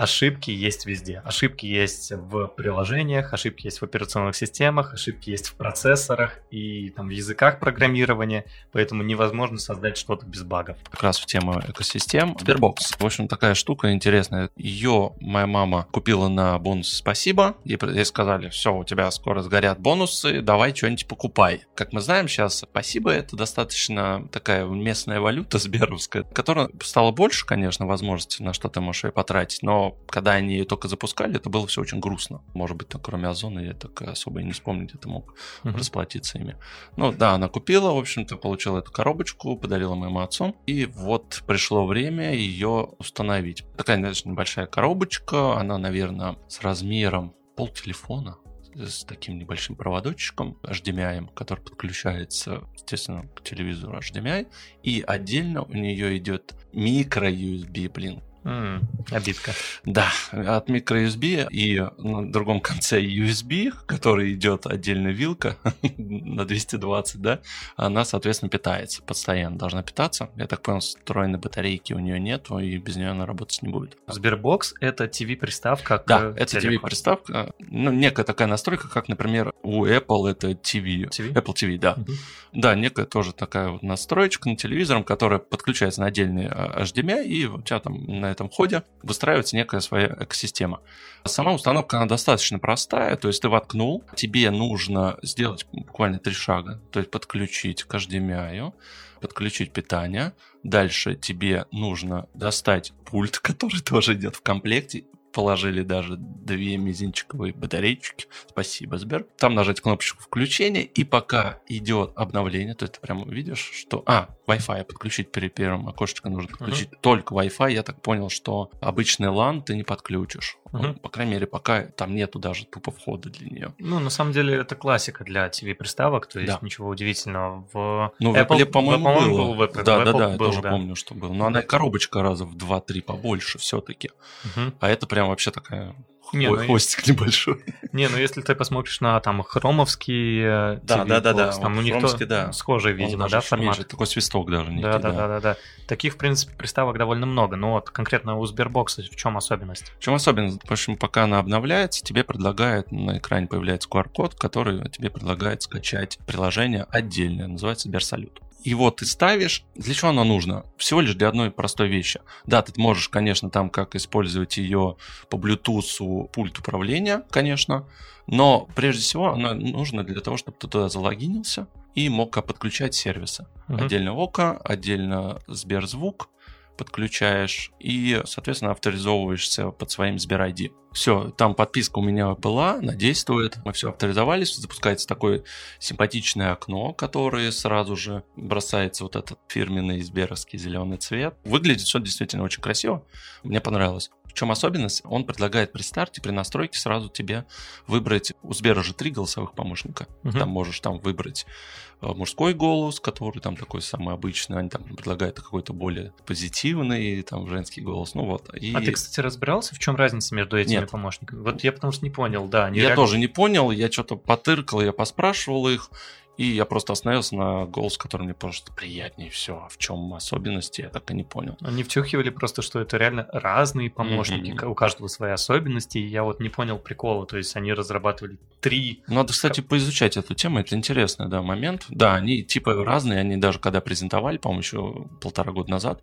Ошибки есть везде. Ошибки есть в приложениях, ошибки есть в операционных системах, ошибки есть в процессорах и там в языках программирования, поэтому невозможно создать что-то без багов. Как раз в тему экосистем. Sberbox. В общем, такая штука интересная. Ее моя мама купила на бонус «Спасибо». Ей, ей сказали, все, у тебя скоро сгорят бонусы, давай что-нибудь покупай. Как мы знаем сейчас, «Спасибо» — это достаточно такая местная валюта *laughs* сберовская, которая стала больше, конечно, возможности на что ты можешь ее потратить, но когда они ее только запускали, это было все очень грустно. Может быть, там, кроме Озона, я так особо и не вспомню, где ты мог uh-huh. расплатиться ими. Ну да, она купила, в общем-то, получила эту коробочку, подарила моему отцу, и вот пришло время ее установить. Такая, знаешь, небольшая коробочка, она, наверное, с размером пол телефона, с таким небольшим проводочком HDMI, который подключается, естественно, к телевизору HDMI, и отдельно у нее идет микро USB, блин, Mm, обидка. Да, от microUSB и на другом конце USB, который идет отдельно вилка *laughs* на 220, да, она, соответственно, питается постоянно, должна питаться. Я так понял, встроенной батарейки у нее нет, и без нее она работать не будет. Sberbox — это TV-приставка? Да, это TV-приставка. Ну, некая такая настройка, как, например, у Apple это TV. TV? Apple TV, да. Uh-huh. Да, некая тоже такая вот настроечка на телевизором, которая подключается на отдельный а, HDMI, и у тебя там на этом ходе выстраивается некая своя экосистема. Сама установка, она достаточно простая, то есть ты воткнул, тебе нужно сделать буквально три шага, то есть подключить к HDMI, подключить питание, дальше тебе нужно достать пульт, *laughs* который тоже идет в комплекте, положили даже две мизинчиковые батарейки. Спасибо, Сбер. Там нажать кнопочку включения, и пока идет обновление, то ты прямо видишь, что... А, Wi-Fi подключить перед первым окошечком нужно подключить uh-huh. только Wi-Fi. Я так понял, что обычный LAN ты не подключишь. Uh-huh. По крайней мере, пока там нету даже тупо входа для нее. Ну, на самом деле, это классика для TV-приставок, то есть да. ничего удивительного. В ну, Apple, в Apple по-моему, по-моему, было. Был в Apple, да, в Apple да, да, был, я тоже да. помню, что был. Но она коробочка раза в 2-3 побольше все-таки. Uh-huh. А это прям вообще такая не, Ой, ну, хвостик и... *laughs* небольшой. Не, ну если ты посмотришь на там хромовский э, да, да, да, да, там у них то, да. схожий, видимо, да, формат. Меньше, такой свисток даже. Некий, да, да, да, да, да. Таких, в принципе, приставок довольно много, но вот конкретно у Сбербокса в чем особенность? В чем особенность? В общем, пока она обновляется, тебе предлагает, на экране появляется QR-код, который тебе предлагает скачать приложение отдельное, называется Сберсалют его ты ставишь. Для чего оно нужно? Всего лишь для одной простой вещи. Да, ты можешь, конечно, там как использовать ее по Bluetooth пульт управления, конечно, но прежде всего она нужна для того, чтобы ты туда залогинился и мог подключать сервисы. Uh-huh. Отдельно ОКО, отдельно Сберзвук, подключаешь и, соответственно, авторизовываешься под своим Сбер ID. Все, там подписка у меня была, она действует. Мы все авторизовались, запускается такое симпатичное окно, которое сразу же бросается вот этот фирменный сберовский зеленый цвет. Выглядит все действительно очень красиво. Мне понравилось. В чем особенность? Он предлагает при старте, при настройке сразу тебе выбрать, у Сбера же три голосовых помощника. Угу. Там можешь там выбрать э, мужской голос, который там такой самый обычный, они там предлагают какой-то более позитивный, там женский голос, ну вот. И... А ты, кстати, разбирался, в чем разница между этими Нет. помощниками? Вот я потому что не понял, да. я реально... тоже не понял, я что-то потыркал, я поспрашивал их, И я просто остановился на голос, который мне просто приятнее все. В чем особенности, я так и не понял. Они втюхивали просто, что это реально разные помощники, mm-hmm. у каждого свои особенности, и я вот не понял прикола, то есть они разрабатывали три... Надо, кстати, поизучать эту тему, это интересный, да, момент. Да, они типа разные, они даже когда презентовали, по-моему, еще полтора года назад,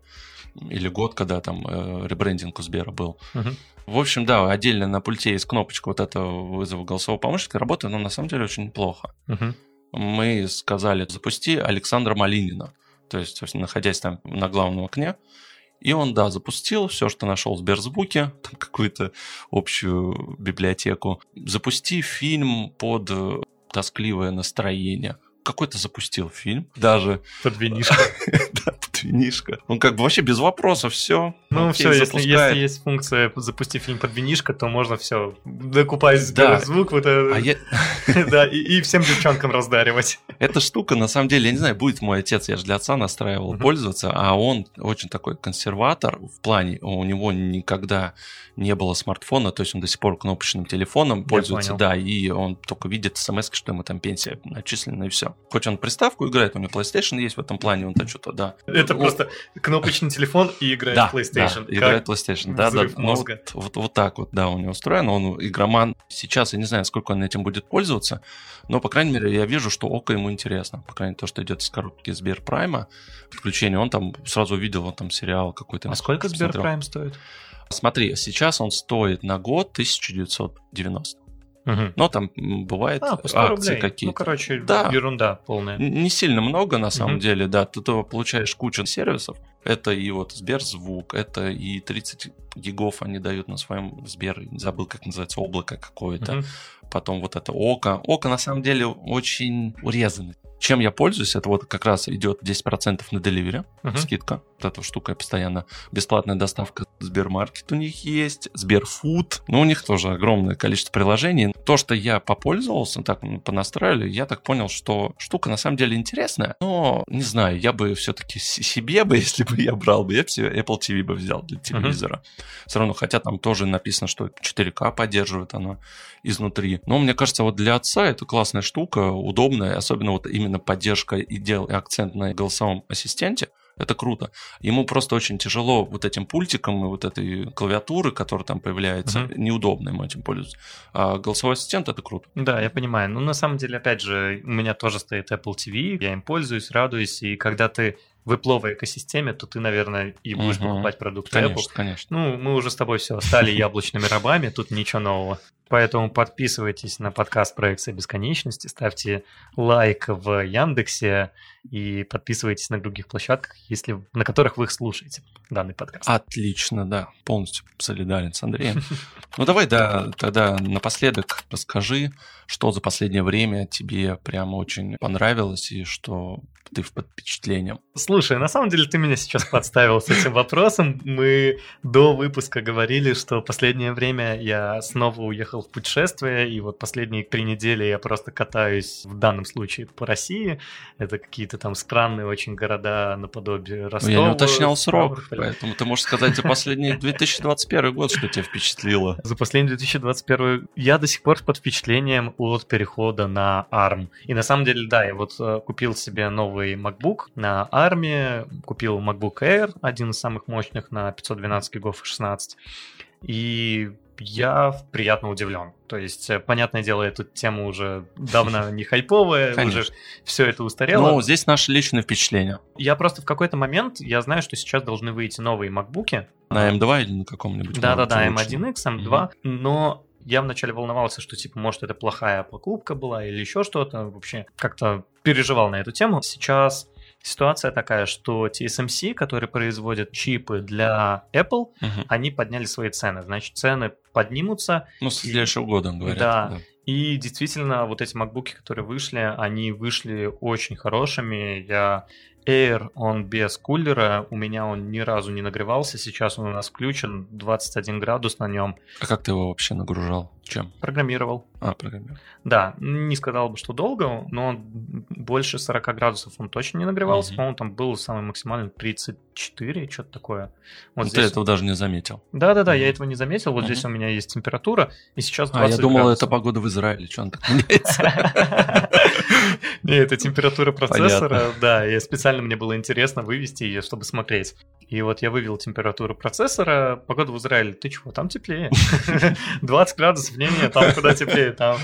или год, когда там э, ребрендинг у Сбера был. Угу. В общем, да, отдельно на пульте есть кнопочка вот этого вызова голосового помощника, работает, но на самом деле очень плохо. Угу. Мы сказали, запусти Александра Малинина, то есть находясь там на главном окне, и он, да, запустил все, что нашел в Сберзвуке, *laughs* там какую-то общую библиотеку. Запусти фильм под э, тоскливое настроение какой-то запустил фильм. Даже... Под винишко. *laughs* Да, *laughs* винишко. Он как бы вообще без вопросов все. Ну все, если, если есть функция запусти фильм под винишко, то можно все докупать да. звук вот это, а я... *laughs* да, и, и всем девчонкам раздаривать. *laughs* Эта штука, на самом деле, я не знаю, будет мой отец, я же для отца настраивал mm-hmm. пользоваться, а он очень такой консерватор в плане, у него никогда не было смартфона, то есть он до сих пор кнопочным телефоном я пользуется, понял. да, и он только видит смс, что ему там пенсия начислена и все. Хоть он приставку играет, у него PlayStation есть в этом плане, он-то что-то, да. Это. Просто кнопочный телефон и играет да, PlayStation. Да, играет PlayStation, да, да. Ну, вот, вот, вот так вот, да, у него устроено, он игроман. Сейчас я не знаю, сколько он этим будет пользоваться, но, по крайней мере, я вижу, что око ему интересно. По крайней мере, то, что идет с коробки Сберпрайма, подключение, он там сразу увидел, он там сериал какой-то. А сколько Сберпрайм стоит? Смотри, сейчас он стоит на год 1990. Угу. Но там бывает а, акции какие-то. Ну, короче, да. ерунда полная. Не сильно много, на самом угу. деле, да. Ты, ты получаешь кучу сервисов. Это и вот Сберзвук, это и 30 гигов они дают на своем Сбер, забыл, как называется, облако какое-то. Угу. Потом вот это Око. Око, на самом деле, очень урезанный. Чем я пользуюсь, это вот как раз идет 10% на деливере, uh-huh. скидка. Вот эта штука постоянно. Бесплатная доставка Сбермаркет у них есть, Сберфуд. Ну, у них тоже огромное количество приложений. То, что я попользовался, так понастраивали, я так понял, что штука на самом деле интересная. Но, не знаю, я бы все-таки себе бы, *laughs* если бы я брал бы, я бы себе Apple TV бы взял для телевизора. Uh-huh. Все равно, хотя там тоже написано, что 4К поддерживает она изнутри. Но мне кажется, вот для отца это классная штука, удобная, особенно вот именно поддержка и дел и акцент на голосовом ассистенте, это круто. Ему просто очень тяжело вот этим пультиком и вот этой клавиатуры, которая там появляется, угу. неудобно ему этим пользоваться. А голосовой ассистент это круто. Да, я понимаю. Ну, на самом деле, опять же, у меня тоже стоит Apple TV, я им пользуюсь, радуюсь, и когда ты в Apple экосистеме, то ты, наверное, и будешь угу. покупать продукты конечно, Apple. Конечно, Ну, мы уже с тобой все стали яблочными рабами, тут ничего нового. Поэтому подписывайтесь на подкаст «Проекция бесконечности», ставьте лайк в Яндексе и подписывайтесь на других площадках, если, на которых вы их слушаете, данный подкаст. Отлично, да, полностью солидарен с Андреем. *laughs* Ну давай, да, тогда напоследок расскажи, что за последнее время тебе прямо очень понравилось и что ты под впечатлением? Слушай, на самом деле ты меня сейчас подставил с этим вопросом. Мы до выпуска говорили, что последнее время я снова уехал в путешествие, и вот последние три недели я просто катаюсь в данном случае по России. Это какие-то там странные очень города наподобие Ростова. Я не уточнял срок, поэтому ты можешь сказать за последний *laughs* 2021 год, что тебя впечатлило. За последний 2021 я до сих пор под впечатлением от перехода на ARM. И на самом деле, да, я вот э, купил себе новый MacBook на армии, купил MacBook Air, один из самых мощных на 512 гигов и 16. И я приятно удивлен. То есть, э, понятное дело, эту тему уже давно не хайповая, *laughs* уже все это устарело. Ну, здесь наши личные впечатления. Я просто в какой-то момент, я знаю, что сейчас должны выйти новые макбуки. На M2 или на каком-нибудь? Да-да-да, M1X, M2, mm-hmm. но я вначале волновался, что, типа, может, это плохая покупка была или еще что-то. Вообще, как-то переживал на эту тему. Сейчас ситуация такая, что TSMC, которые производят чипы для Apple, угу. они подняли свои цены. Значит, цены поднимутся. Ну, с следующего и... года, говорят. Да. да. И действительно, вот эти макбуки, которые вышли, они вышли очень хорошими. Я Air, он без кулера, у меня он ни разу не нагревался, сейчас он у нас включен, 21 градус на нем. А как ты его вообще нагружал? Чем? Программировал. А, программировал. Да, не сказал бы, что долго, но больше 40 градусов он точно не нагревался, угу. по-моему, там был самый максимальный 34, что-то такое. Вот ну, здесь... Ты этого даже не заметил. Да-да-да, угу. я этого не заметил, вот угу. здесь у меня есть температура, и сейчас 20 А, я думал, градусов. это погода в Израиле, что он так *laughs* меняется? Не, это температура процессора, да, и специально мне было интересно вывести ее, чтобы смотреть. И вот я вывел температуру процессора, погода в Израиле, ты чего, там теплее. *laughs* *laughs* 20 градусов, не-не, там куда теплее, там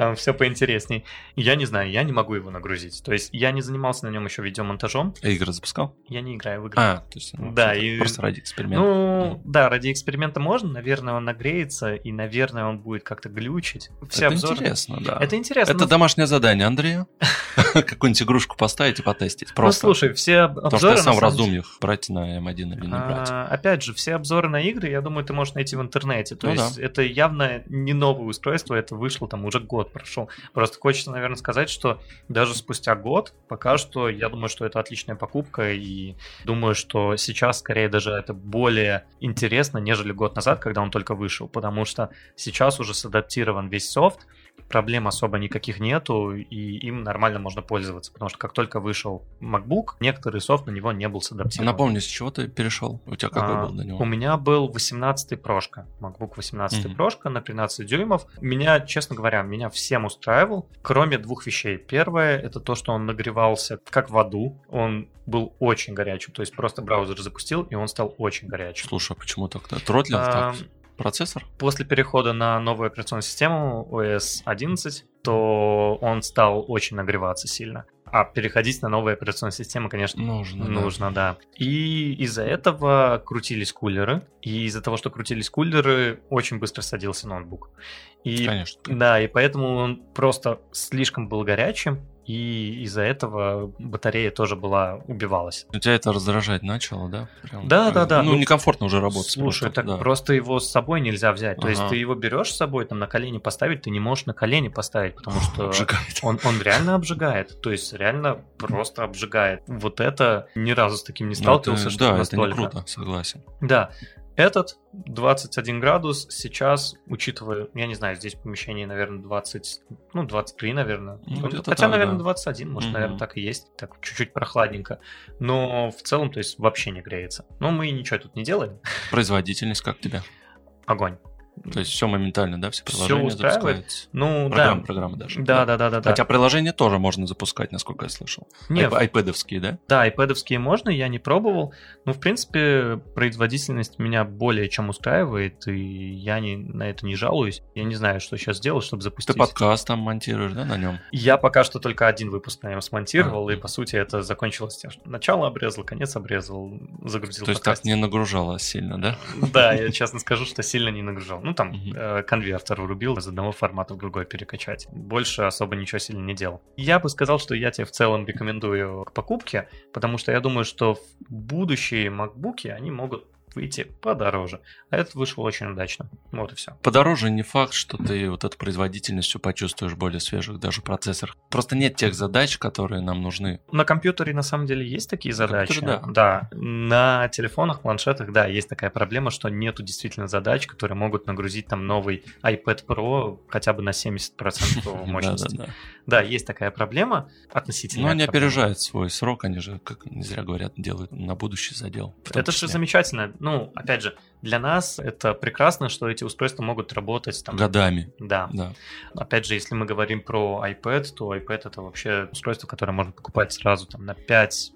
там все поинтересней. Я не знаю, я не могу его нагрузить. То есть я не занимался на нем еще видеомонтажом. А игры запускал? Я не играю в игры. А, то есть ну, да, и... просто ради эксперимента. Ну, mm. да, ради эксперимента можно. Наверное, он нагреется, и, наверное, он будет как-то глючить. Все Это обзоры... интересно, да. Это интересно. Это но... домашнее задание Андрея. *laughs* Какую-нибудь игрушку поставить и потестить. Ну, просто. Ну, слушай, все обзоры... Потому что я сам в раздумьях, брать на М1 или не брать. А, опять же, все обзоры на игры, я думаю, ты можешь найти в интернете. То ну есть это явно не новое устройство, это вышло там уже год прошел. Просто хочется, наверное, сказать, что даже спустя год, пока что, я думаю, что это отличная покупка, и думаю, что сейчас, скорее, даже это более интересно, нежели год назад, когда он только вышел, потому что сейчас уже садаптирован весь софт, проблем особо никаких нету, и им нормально можно пользоваться, потому что как только вышел MacBook, некоторый софт на него не был садаптирован. Напомни, с чего ты перешел? У тебя какой а, был на него? У меня был 18-й прошка, MacBook 18 mm-hmm. прошка на 13 дюймов. Меня, честно говоря, меня всем устраивал, кроме двух вещей. Первое, это то, что он нагревался как в аду, он был очень горячим, то есть просто браузер запустил, и он стал очень горячим. Слушай, а почему так-то? Тротлил а, так? Процессор? После перехода на новую операционную систему OS 11, то он стал очень нагреваться сильно. А переходить на новую операционную систему, конечно, нужно, нужно да. да. И из-за этого крутились кулеры. И из-за того, что крутились кулеры, очень быстро садился ноутбук. И, конечно. Да, и поэтому он просто слишком был горячим, и из-за этого батарея тоже была убивалась. У тебя это раздражать начало, да? Прям, да, да, да. Ну, ну, некомфортно уже работать. Слушай, просто, так да. просто его с собой нельзя взять. То ага. есть ты его берешь с собой, там на колени поставить, ты не можешь на колени поставить, потому что обжигает. Он, он реально обжигает. То есть реально просто обжигает. Вот это ни разу с таким не ну, сталкивался, это, что да, настолько. это не круто, согласен. Да. Этот 21 градус сейчас, учитывая, я не знаю, здесь в помещении, наверное, 20, ну, 23, наверное. Ну, Хотя, так, наверное, да. 21, может, угу. наверное, так и есть. Так, чуть-чуть прохладненько. Но в целом, то есть, вообще не греется. Но мы ничего тут не делаем. Производительность как тебя? Огонь. То есть все моментально, да, все приложения все устраивает. Ну, программы, да. программы даже. Да, да, да, да. Хотя да. приложения тоже можно запускать, насколько я слышал. Нет. Айпэдовские, да? Да, айпэдовские можно, я не пробовал. Ну, в принципе, производительность меня более чем устраивает, и я не, на это не жалуюсь. Я не знаю, что сейчас сделать, чтобы запустить. Ты подкаст там монтируешь, да, на нем? Я пока что только один выпуск на нем смонтировал, а, и, по сути, это закончилось тем, что начало обрезал, конец обрезал, загрузил То есть подкаст. так не нагружало сильно, да? Да, я *laughs* честно скажу, что сильно не нагружал. Ну, там конвертер врубил, из одного формата в другой перекачать. Больше особо ничего сильно не делал. Я бы сказал, что я тебе в целом рекомендую к покупке, потому что я думаю, что в будущие MacBook они могут выйти подороже. А этот вышел очень удачно. Вот и все. Подороже не факт, что ты вот эту производительностью почувствуешь более свежих даже процессорах. Просто нет тех задач, которые нам нужны. На компьютере на самом деле есть такие задачи. да. да. На телефонах, планшетах, да, есть такая проблема, что нету действительно задач, которые могут нагрузить там новый iPad Pro хотя бы на 70% *laughs* мощности. Да, есть такая проблема относительно. Но они опережают свой срок, они же, как не зря говорят, делают на будущий задел. Это же замечательно ну, опять же, для нас это прекрасно, что эти устройства могут работать там... Годами. Да. да. Опять же, если мы говорим про iPad, то iPad это вообще устройство, которое можно покупать сразу там на 5-10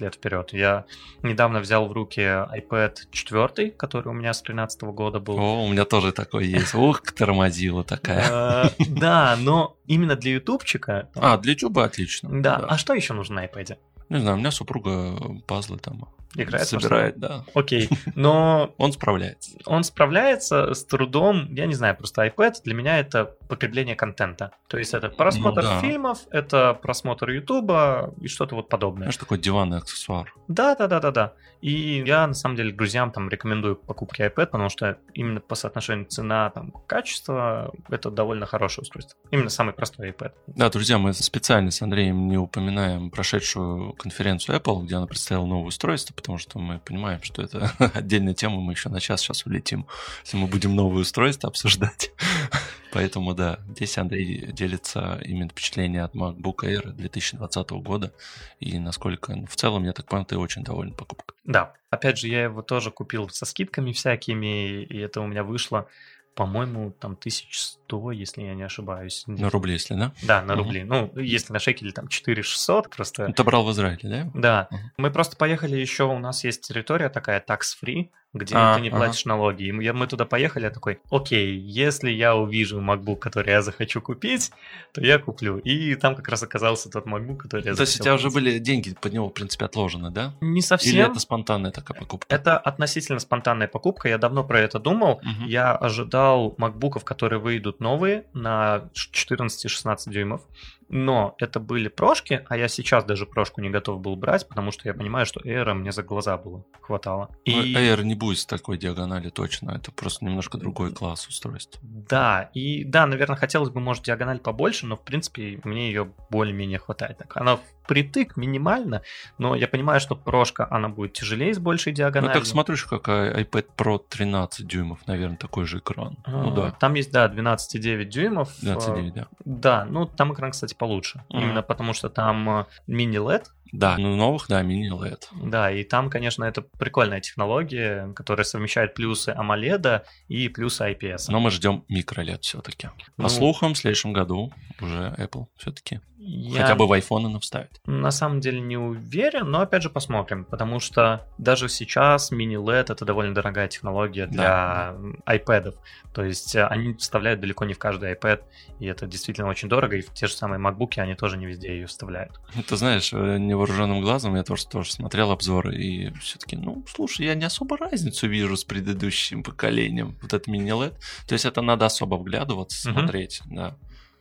лет вперед. Я недавно взял в руки iPad 4, который у меня с 13 года был. О, у меня тоже такой есть. Ух, *laughs* тормозила такая. Да, но именно для ютубчика... А, для ютуба отлично. Да. А что еще нужно на iPad? Не знаю, у меня супруга пазлы там Играет собирает, да. Окей, но... *laughs* Он справляется. Он справляется с трудом, я не знаю, просто iPad для меня это потребление контента. То есть это просмотр ну, да. фильмов, это просмотр Ютуба и что-то вот подобное. Знаешь, такой диванный аксессуар. Да, да, да, да, да. И я на самом деле друзьям там рекомендую покупки iPad, потому что именно по соотношению цена там качество это довольно хорошее устройство. Именно самый простой iPad. Да, друзья, мы специально с Андреем не упоминаем прошедшую конференцию Apple, где она представила новое устройство, потому что мы понимаем, что это *laughs* отдельная тема, мы еще на час сейчас улетим, если мы будем новые устройства обсуждать. *laughs* Поэтому да, здесь Андрей делится именно впечатлением от MacBook Air 2020 года. И насколько в целом, я так понял, ты очень доволен покупкой. Да, опять же, я его тоже купил со скидками всякими, и это у меня вышло по-моему, там 1100, если я не ошибаюсь. На рубли, если, да? Да, на рубли. Ну, если на шекели, там 4600 просто. Ты брал в Израиле, да? Да. Мы просто поехали еще, у нас есть территория такая tax-free, где а, ты не платишь ага. налоги. И мы туда поехали, я такой, окей, если я увижу MacBook, который я захочу купить, то я куплю. И там как раз оказался тот MacBook, который я То есть у тебя купить. уже были деньги под него, в принципе, отложены, да? Не совсем. Или это спонтанная такая покупка? Это относительно спонтанная покупка. Я давно про это думал. Угу. Я ожидал MacBook'ов, которые выйдут новые на 14-16 дюймов но это были прошки, а я сейчас даже прошку не готов был брать, потому что я понимаю, что Air мне за глаза было хватало. И... Ну, Air не будет с такой диагонали точно, это просто немножко другой класс устройств. Да, и да, наверное, хотелось бы, может, диагональ побольше, но в принципе мне ее более-менее хватает. Так, она впритык минимально, но я понимаю, что прошка, она будет тяжелее с большей диагональю. Ну так смотришь, какая iPad Pro 13 дюймов, наверное, такой же экран. А, ну да. Там есть, да, 12,9 дюймов. 12,9, да. Да, ну там экран, кстати, получше. Mm-hmm. Именно потому что там э, мини-LED, да, ну новых, да, мини-LED. Да, и там, конечно, это прикольная технология, которая совмещает плюсы AMOLED и плюсы IPS. Но мы ждем микро-LED все-таки. Ну, По слухам, в следующем году уже Apple все-таки я Хотя бы в iPhone она вставит. На самом деле не уверен, но опять же посмотрим, потому что даже сейчас мини-LED это довольно дорогая технология для да, да. iPad. То есть э, они вставляют далеко не в каждый iPad, и это действительно очень дорого, и в те же самые MacBook они тоже не везде ее вставляют. *laughs* Ты знаешь, э, невооруженным глазом я тоже, тоже смотрел обзоры, и все-таки, ну, слушай, я не особо разницу вижу с предыдущим поколением, вот это мини-LED. То есть это надо особо вглядываться, смотреть, угу. да.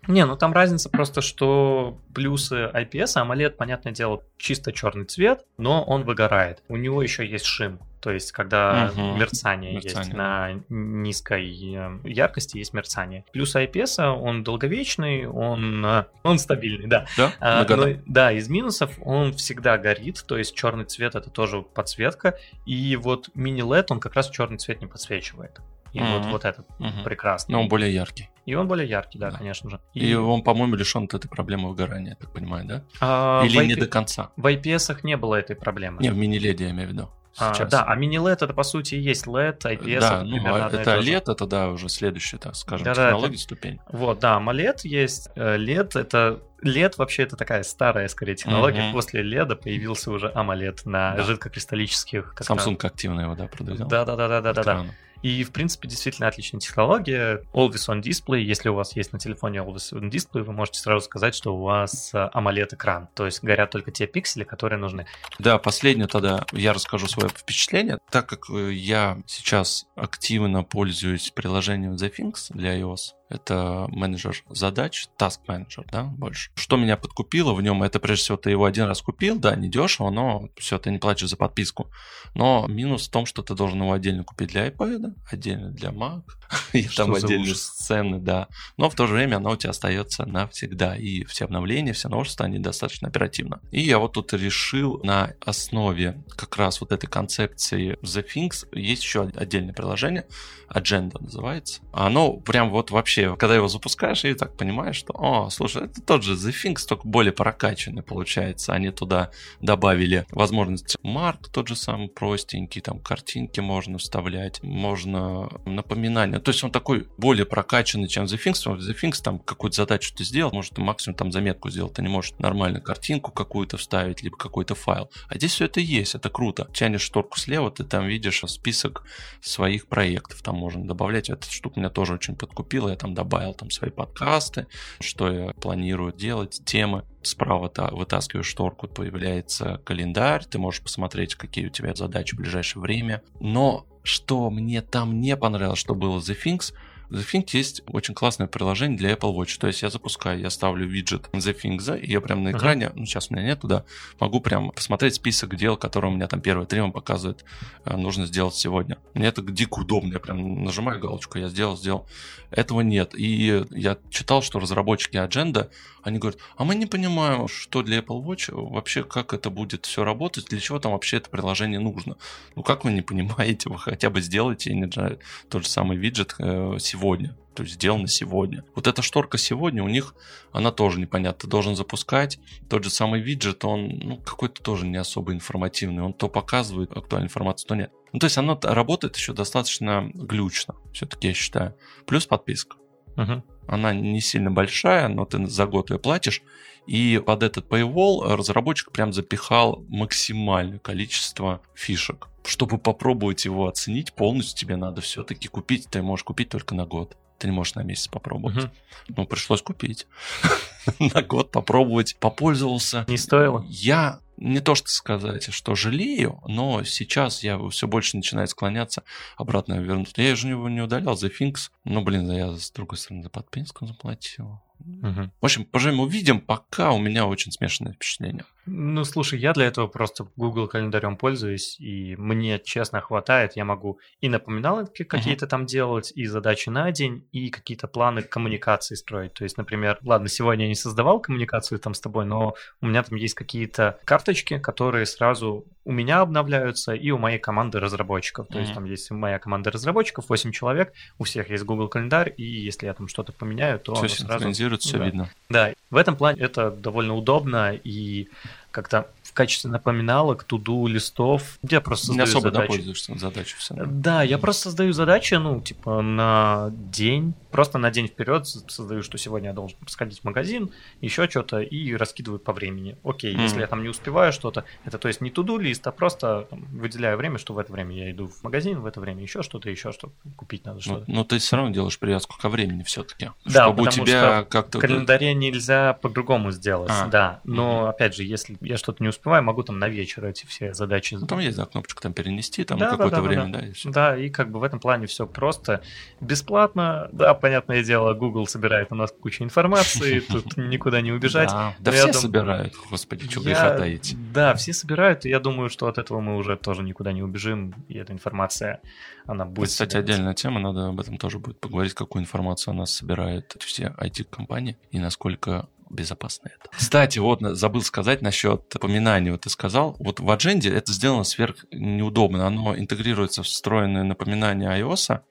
Не, ну там разница просто, что плюсы IPS, а AMOLED, понятное дело, чисто черный цвет, но он выгорает. У него еще есть шим, то есть когда угу. мерцание, мерцание есть на низкой э, яркости есть мерцание. Плюс IPS, он долговечный, он, э, он стабильный, да. Да, а, но, да, из минусов он всегда горит, то есть черный цвет это тоже подсветка, и вот мини-LED он как раз черный цвет не подсвечивает. И mm-hmm. вот, вот этот mm-hmm. прекрасный. Но он более яркий. И он более яркий, да, да. конечно же. И... и он, по-моему, лишен от этой проблемы выгорания, я так понимаю, да? А, Или IP... не до конца? В IPS не было этой проблемы. Не, в мини-леде я имею в виду. А, да, а мини-LED это по сути и есть LED, IPS. Да, ну, а это LED, это да, уже следующая, так скажем, да, технология, это... ступень. Вот, да, AMOLED есть, LED э, это LED вообще это такая старая, скорее, технология. Mm-hmm. После LED появился уже AMOLED на да. жидкокристаллических. Samsung активно его, да, продвигал. Да, И, в принципе, действительно отличная технология. Always on Display. Если у вас есть на телефоне Always on Display, вы можете сразу сказать, что у вас э, AMOLED-экран. То есть горят только те пиксели, которые нужны. Да, последнее тогда я расскажу свое впечатление. Так как э, я сейчас активно пользуюсь приложением The Things для iOS, это менеджер задач, task менеджер, да, больше. Что меня подкупило в нем, это прежде всего ты его один раз купил, да, не дешево, но все, ты не платишь за подписку. Но минус в том, что ты должен его отдельно купить для iPad, отдельно для Mac, *laughs* и там отдельные сцены, да. Но в то же время она у тебя остается навсегда, и все обновления, все новшества, они достаточно оперативно. И я вот тут решил на основе как раз вот этой концепции The Things, есть еще отдельное приложение, Agenda называется. Оно прям вот вообще, когда его запускаешь, и так понимаешь, что, о, слушай, это тот же The Things, только более прокачанный получается. Они туда добавили возможность марк тот же самый простенький, там картинки можно вставлять, можно напоминания. То есть он такой более прокачанный, чем The Things. The Things там какую-то задачу ты сделал, может ты максимум там заметку сделал, ты не можешь нормально картинку какую-то вставить, либо какой-то файл. А здесь все это есть, это круто. Тянешь шторку слева, ты там видишь список своих проектов. Там можно добавлять. Эта штука меня тоже очень подкупила. Я там добавил там свои подкасты, что я планирую делать, темы. Справа -то вытаскиваешь шторку, появляется календарь, ты можешь посмотреть, какие у тебя задачи в ближайшее время. Но что мне там не понравилось, что было The Things – The Things есть очень классное приложение для Apple Watch. То есть я запускаю, я ставлю виджет The Things, и я прям на экране, uh-huh. ну сейчас у меня нету, да, могу прям посмотреть список дел, которые у меня там первое три показывает, э, нужно сделать сегодня. Мне это дико удобно, я прям нажимаю галочку, я сделал, сделал. Этого нет. И я читал, что разработчики Agenda, они говорят, а мы не понимаем, что для Apple Watch вообще, как это будет все работать, для чего там вообще это приложение нужно. Ну как вы не понимаете, вы хотя бы сделайте, не знаю, тот же самый виджет сегодня сегодня то есть сделано сегодня. Вот эта шторка сегодня у них, она тоже непонятна. Ты должен запускать. Тот же самый виджет, он ну, какой-то тоже не особо информативный. Он то показывает актуальную информацию, то нет. Ну, то есть оно работает еще достаточно глючно, все-таки я считаю. Плюс подписка. Угу. Она не сильно большая, но ты за год ее платишь. И под этот paywall разработчик прям запихал максимальное количество фишек. Чтобы попробовать его оценить полностью, тебе надо все-таки купить. Ты можешь купить только на год. Ты не можешь на месяц попробовать. Угу. Ну, пришлось купить. *laughs* на год попробовать. Попользовался. Не стоило? Я не то что сказать, что жалею, но сейчас я все больше начинаю склоняться обратно вернуться. Я же его не удалял за Финкс, но, блин, я с другой стороны за подписку заплатил. Угу. В общем, поживем увидим, пока у меня очень смешанное впечатление. Ну, слушай, я для этого просто Google календарем пользуюсь, и мне, честно, хватает. Я могу и напоминалки какие-то uh-huh. там делать, и задачи на день, и какие-то планы коммуникации строить. То есть, например, ладно, сегодня я не создавал коммуникацию там с тобой, но у меня там есть какие-то карточки, которые сразу у меня обновляются и у моей команды разработчиков. То mm-hmm. есть там есть моя команда разработчиков, 8 человек, у всех есть Google календарь, и если я там что-то поменяю, то все сразу... все видно. Да, в этом плане это довольно удобно, и как-то в качестве напоминалок, туду, листов. Я просто создаю Не особо задачи. да, пользуешься задачи все. Да, я просто создаю задачи, ну, типа на день, просто на день вперед создаю, что сегодня я должен сходить в магазин, еще что-то, и раскидываю по времени. Окей, mm-hmm. если я там не успеваю что-то, это то есть не туду лист, а просто там, выделяю время, что в это время я иду в магазин, в это время еще что-то, еще что купить надо что-то. Но, но ты все равно делаешь привязку ко времени все-таки. Да, чтобы у тебя как-то... В календаре нельзя по-другому сделать, а, да. Но, mm-hmm. опять же, если я что-то не успеваю, могу там на вечер эти все задачи. Ну, там есть, да, кнопочка там перенести, там да, какое-то да, да, время, да. Да, и все. да, и как бы в этом плане все просто. Бесплатно, да, понятное дело, Google собирает у нас кучу информации, *laughs* тут никуда не убежать. Да, все собирают, господи, что греха таить. Да, все собирают, и я думаю, что от этого мы уже тоже никуда не убежим, и эта информация, она будет... Кстати, отдельная тема, надо об этом тоже будет поговорить, какую информацию у нас собирают все IT-компании, и насколько безопасно это. Кстати, вот забыл сказать насчет напоминаний. Вот ты сказал, вот в Agenda это сделано сверх неудобно. Оно интегрируется в встроенное напоминание iOS,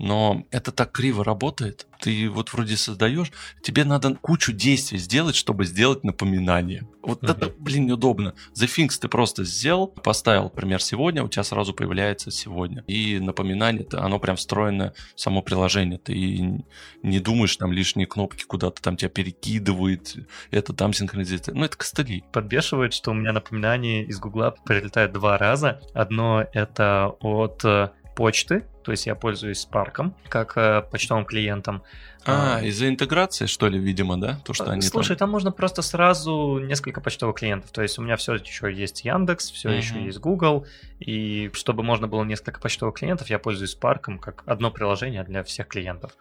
но это так криво работает. Ты вот вроде создаешь, тебе надо кучу действий сделать, чтобы сделать напоминание. Вот uh-huh. это, блин, неудобно. The Things ты просто сделал, поставил, например, сегодня, у тебя сразу появляется сегодня. И напоминание, оно прям встроено в само приложение. Ты не думаешь, там лишние кнопки куда-то там тебя перекидывает, это там синхронизируется. Ну, это костыли. Подбешивает, что у меня напоминание из Гугла прилетает два раза. Одно это от э, почты, то есть я пользуюсь Spark как э, почтовым клиентом. А, а, из-за интеграции, что ли, видимо, да? То, что они Слушай, там... там можно просто сразу несколько почтовых клиентов. То есть у меня все еще есть Яндекс, все mm-hmm. еще есть Google. И чтобы можно было несколько почтовых клиентов, я пользуюсь Spark как одно приложение для всех клиентов.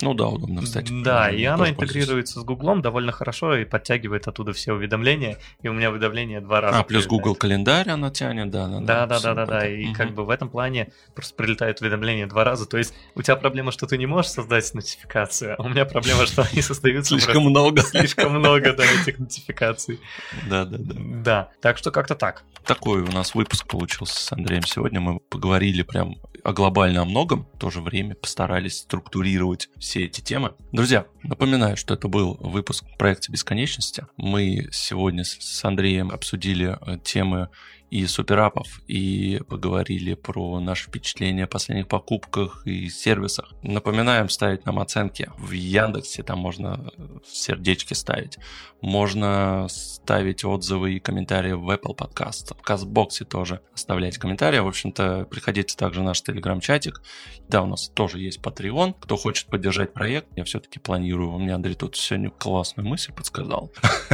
Ну да, удобно, кстати. Да, и оно интегрируется с Google довольно хорошо и подтягивает оттуда все уведомления. И у меня уведомления два раза. А, плюс Google календарь она тянет, да. Да, да, да, да, да, да. И mm-hmm. как бы в этом плане просто прилетают уведомления два раза. То есть у тебя проблема, что ты не можешь создать нотификацию, нотификации. А у меня проблема, что они создаются слишком много. Слишком много, да, этих нотификаций. Да, да, да. Да, так что как-то так. Такой у нас выпуск получился с Андреем сегодня. Мы поговорили прям о глобально о многом, в то же время постарались структурировать все эти темы. Друзья, напоминаю, что это был выпуск проекта бесконечности. Мы сегодня с Андреем обсудили э, темы и суперапов, и поговорили про наши впечатления о последних покупках и сервисах. Напоминаем ставить нам оценки в Яндексе, там можно сердечки ставить. Можно ставить отзывы и комментарии в Apple Podcast. В Кастбоксе тоже оставлять комментарии. В общем-то, приходите также в наш телеграм-чатик. Да, у нас тоже есть Patreon. Кто хочет поддержать проект, я все-таки планирую. У меня Андрей тут сегодня классную мысль подсказал.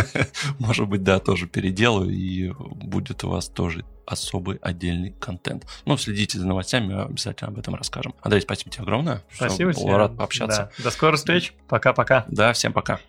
*laughs* Может быть, да, тоже переделаю, и будет у вас тоже тоже особый отдельный контент. Ну, следите за новостями, обязательно об этом расскажем. Андрей, спасибо тебе огромное. Спасибо тебе. Рад пообщаться. Да. До скорых встреч. Пока-пока. Да, всем пока.